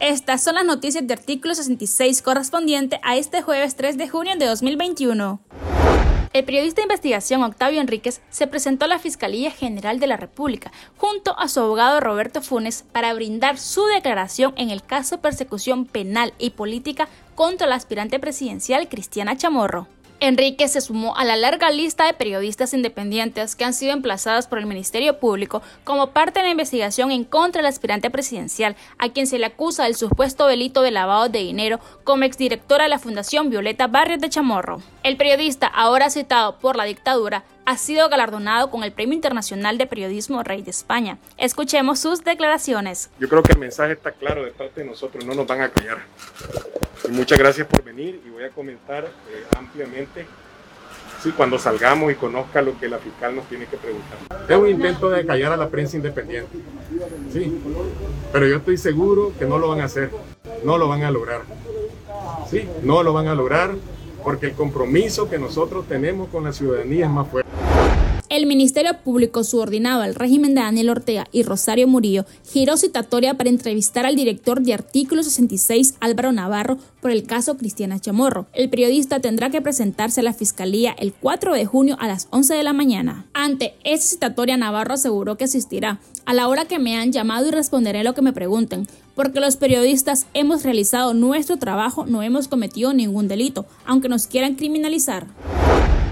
Estas son las noticias de artículo 66 correspondiente a este jueves 3 de junio de 2021. El periodista de investigación Octavio Enríquez se presentó a la Fiscalía General de la República junto a su abogado Roberto Funes para brindar su declaración en el caso de persecución penal y política contra la aspirante presidencial Cristiana Chamorro. Enrique se sumó a la larga lista de periodistas independientes que han sido emplazadas por el Ministerio Público como parte de la investigación en contra del aspirante presidencial, a quien se le acusa del supuesto delito de lavado de dinero como exdirectora de la Fundación Violeta Barrios de Chamorro. El periodista, ahora citado por la dictadura, ha sido galardonado con el Premio Internacional de Periodismo Rey de España. Escuchemos sus declaraciones. Yo creo que el mensaje está claro de parte de nosotros, no nos van a callar. Y muchas gracias por venir y voy a comentar eh, ampliamente sí, cuando salgamos y conozca lo que la fiscal nos tiene que preguntar. Es un intento de callar a la prensa independiente, sí, pero yo estoy seguro que no lo van a hacer, no lo van a lograr. Sí, no lo van a lograr porque el compromiso que nosotros tenemos con la ciudadanía es más fuerte. El Ministerio Público subordinado al régimen de Daniel Ortega y Rosario Murillo giró citatoria para entrevistar al director de Artículo 66, Álvaro Navarro, por el caso Cristiana Chamorro. El periodista tendrá que presentarse a la Fiscalía el 4 de junio a las 11 de la mañana. Ante esa citatoria, Navarro aseguró que asistirá. A la hora que me han llamado y responderé lo que me pregunten, porque los periodistas hemos realizado nuestro trabajo, no hemos cometido ningún delito, aunque nos quieran criminalizar.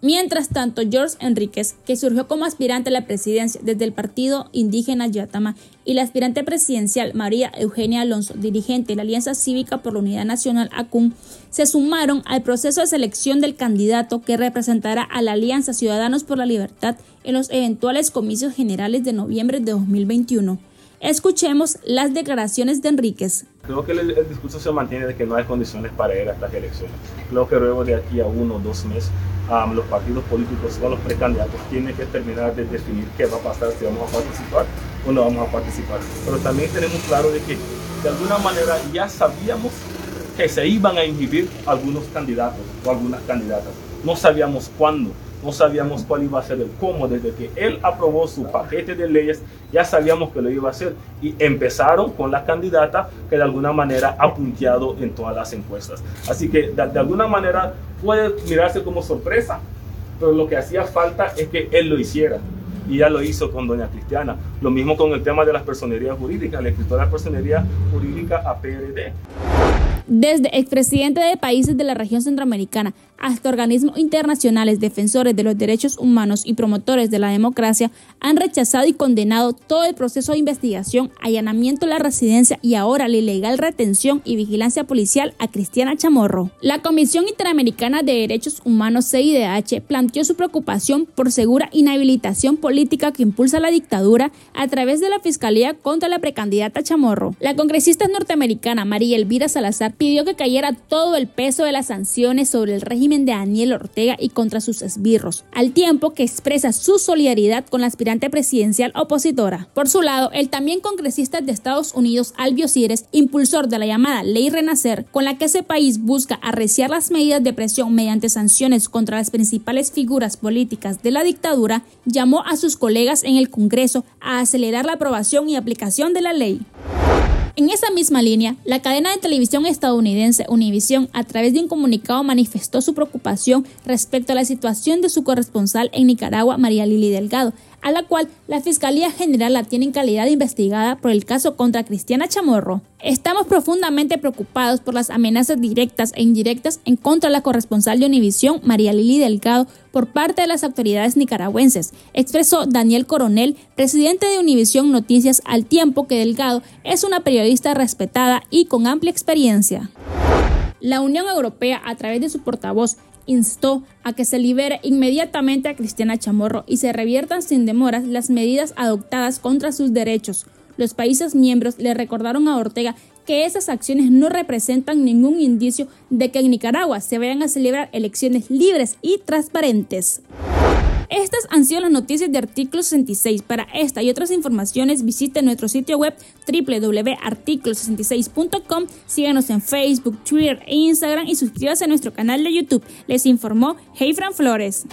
Mientras tanto, George Enríquez, que surgió como aspirante a la presidencia desde el partido indígena Yatama, y la aspirante presidencial María Eugenia Alonso, dirigente de la Alianza Cívica por la Unidad Nacional ACUN, se sumaron al proceso de selección del candidato que representará a la Alianza Ciudadanos por la Libertad en los eventuales comicios generales de noviembre de 2021. Escuchemos las declaraciones de Enríquez. Creo que el, discurso se mantiene de que no hay condiciones para ir a estas elecciones. Creo que luego de aquí a uno o dos meses, los partidos políticos o los precandidatos tienen que terminar de definir qué va a pasar, si vamos a participar o no vamos a participar. Pero también tenemos claro de que de alguna manera ya sabíamos que se iban a inhibir algunos candidatos o algunas candidatas. No sabíamos cuándo no sabíamos cuál iba a ser el cómo. Desde que él aprobó su paquete de leyes, ya sabíamos que lo iba a hacer. Y empezaron con la candidata que de alguna manera ha punteado en todas las encuestas. Así que de, de alguna manera puede mirarse como sorpresa, pero lo que hacía falta es que él lo hiciera y ya lo hizo con doña Cristiana. Lo mismo con el tema de las personerías jurídicas, le escrito la personería jurídica a PRD. Desde expresidente de países de la región centroamericana hasta organismos internacionales defensores de los derechos humanos y promotores de la democracia han rechazado y condenado todo el proceso de investigación, allanamiento de la residencia y ahora la ilegal retención y vigilancia policial a Cristiana Chamorro. La Comisión Interamericana de Derechos Humanos CIDH planteó su preocupación por segura inhabilitación política que impulsa la dictadura a través de la Fiscalía contra la precandidata Chamorro. La congresista norteamericana María Elvira Salazar pidió que cayera todo el peso de las sanciones sobre el régimen de Daniel Ortega y contra sus esbirros, al tiempo que expresa su solidaridad con la aspirante presidencial opositora. Por su lado, el también congresista de Estados Unidos, Albio Cires, impulsor de la llamada Ley Renacer, con la que ese país busca arreciar las medidas de presión mediante sanciones contra las principales figuras políticas de la dictadura, llamó a sus colegas en el Congreso a acelerar la aprobación y aplicación de la ley. En esa misma línea, la cadena de televisión estadounidense Univision, a través de un comunicado, manifestó su preocupación respecto a la situación de su corresponsal en Nicaragua, María Lili Delgado, a la cual la Fiscalía General la tiene en calidad de investigada por el caso contra Cristiana Chamorro. Estamos profundamente preocupados por las amenazas directas e indirectas en contra de la corresponsal de Univisión, María Lili Delgado, por parte de las autoridades nicaragüenses, expresó Daniel Coronel, presidente de Univisión Noticias, al tiempo que Delgado es una periodista respetada y con amplia experiencia. La Unión Europea, a través de su portavoz, instó a que se libere inmediatamente a Cristiana Chamorro y se reviertan sin demoras las medidas adoptadas contra sus derechos. Los países miembros le recordaron a Ortega que esas acciones no representan ningún indicio de que en Nicaragua se vayan a celebrar elecciones libres y transparentes. Estas han sido las noticias de Artículo 66. Para esta y otras informaciones visite nuestro sitio web www.articulo66.com. Síganos en Facebook, Twitter e Instagram y suscríbase a nuestro canal de YouTube. Les informó Hey Fran Flores.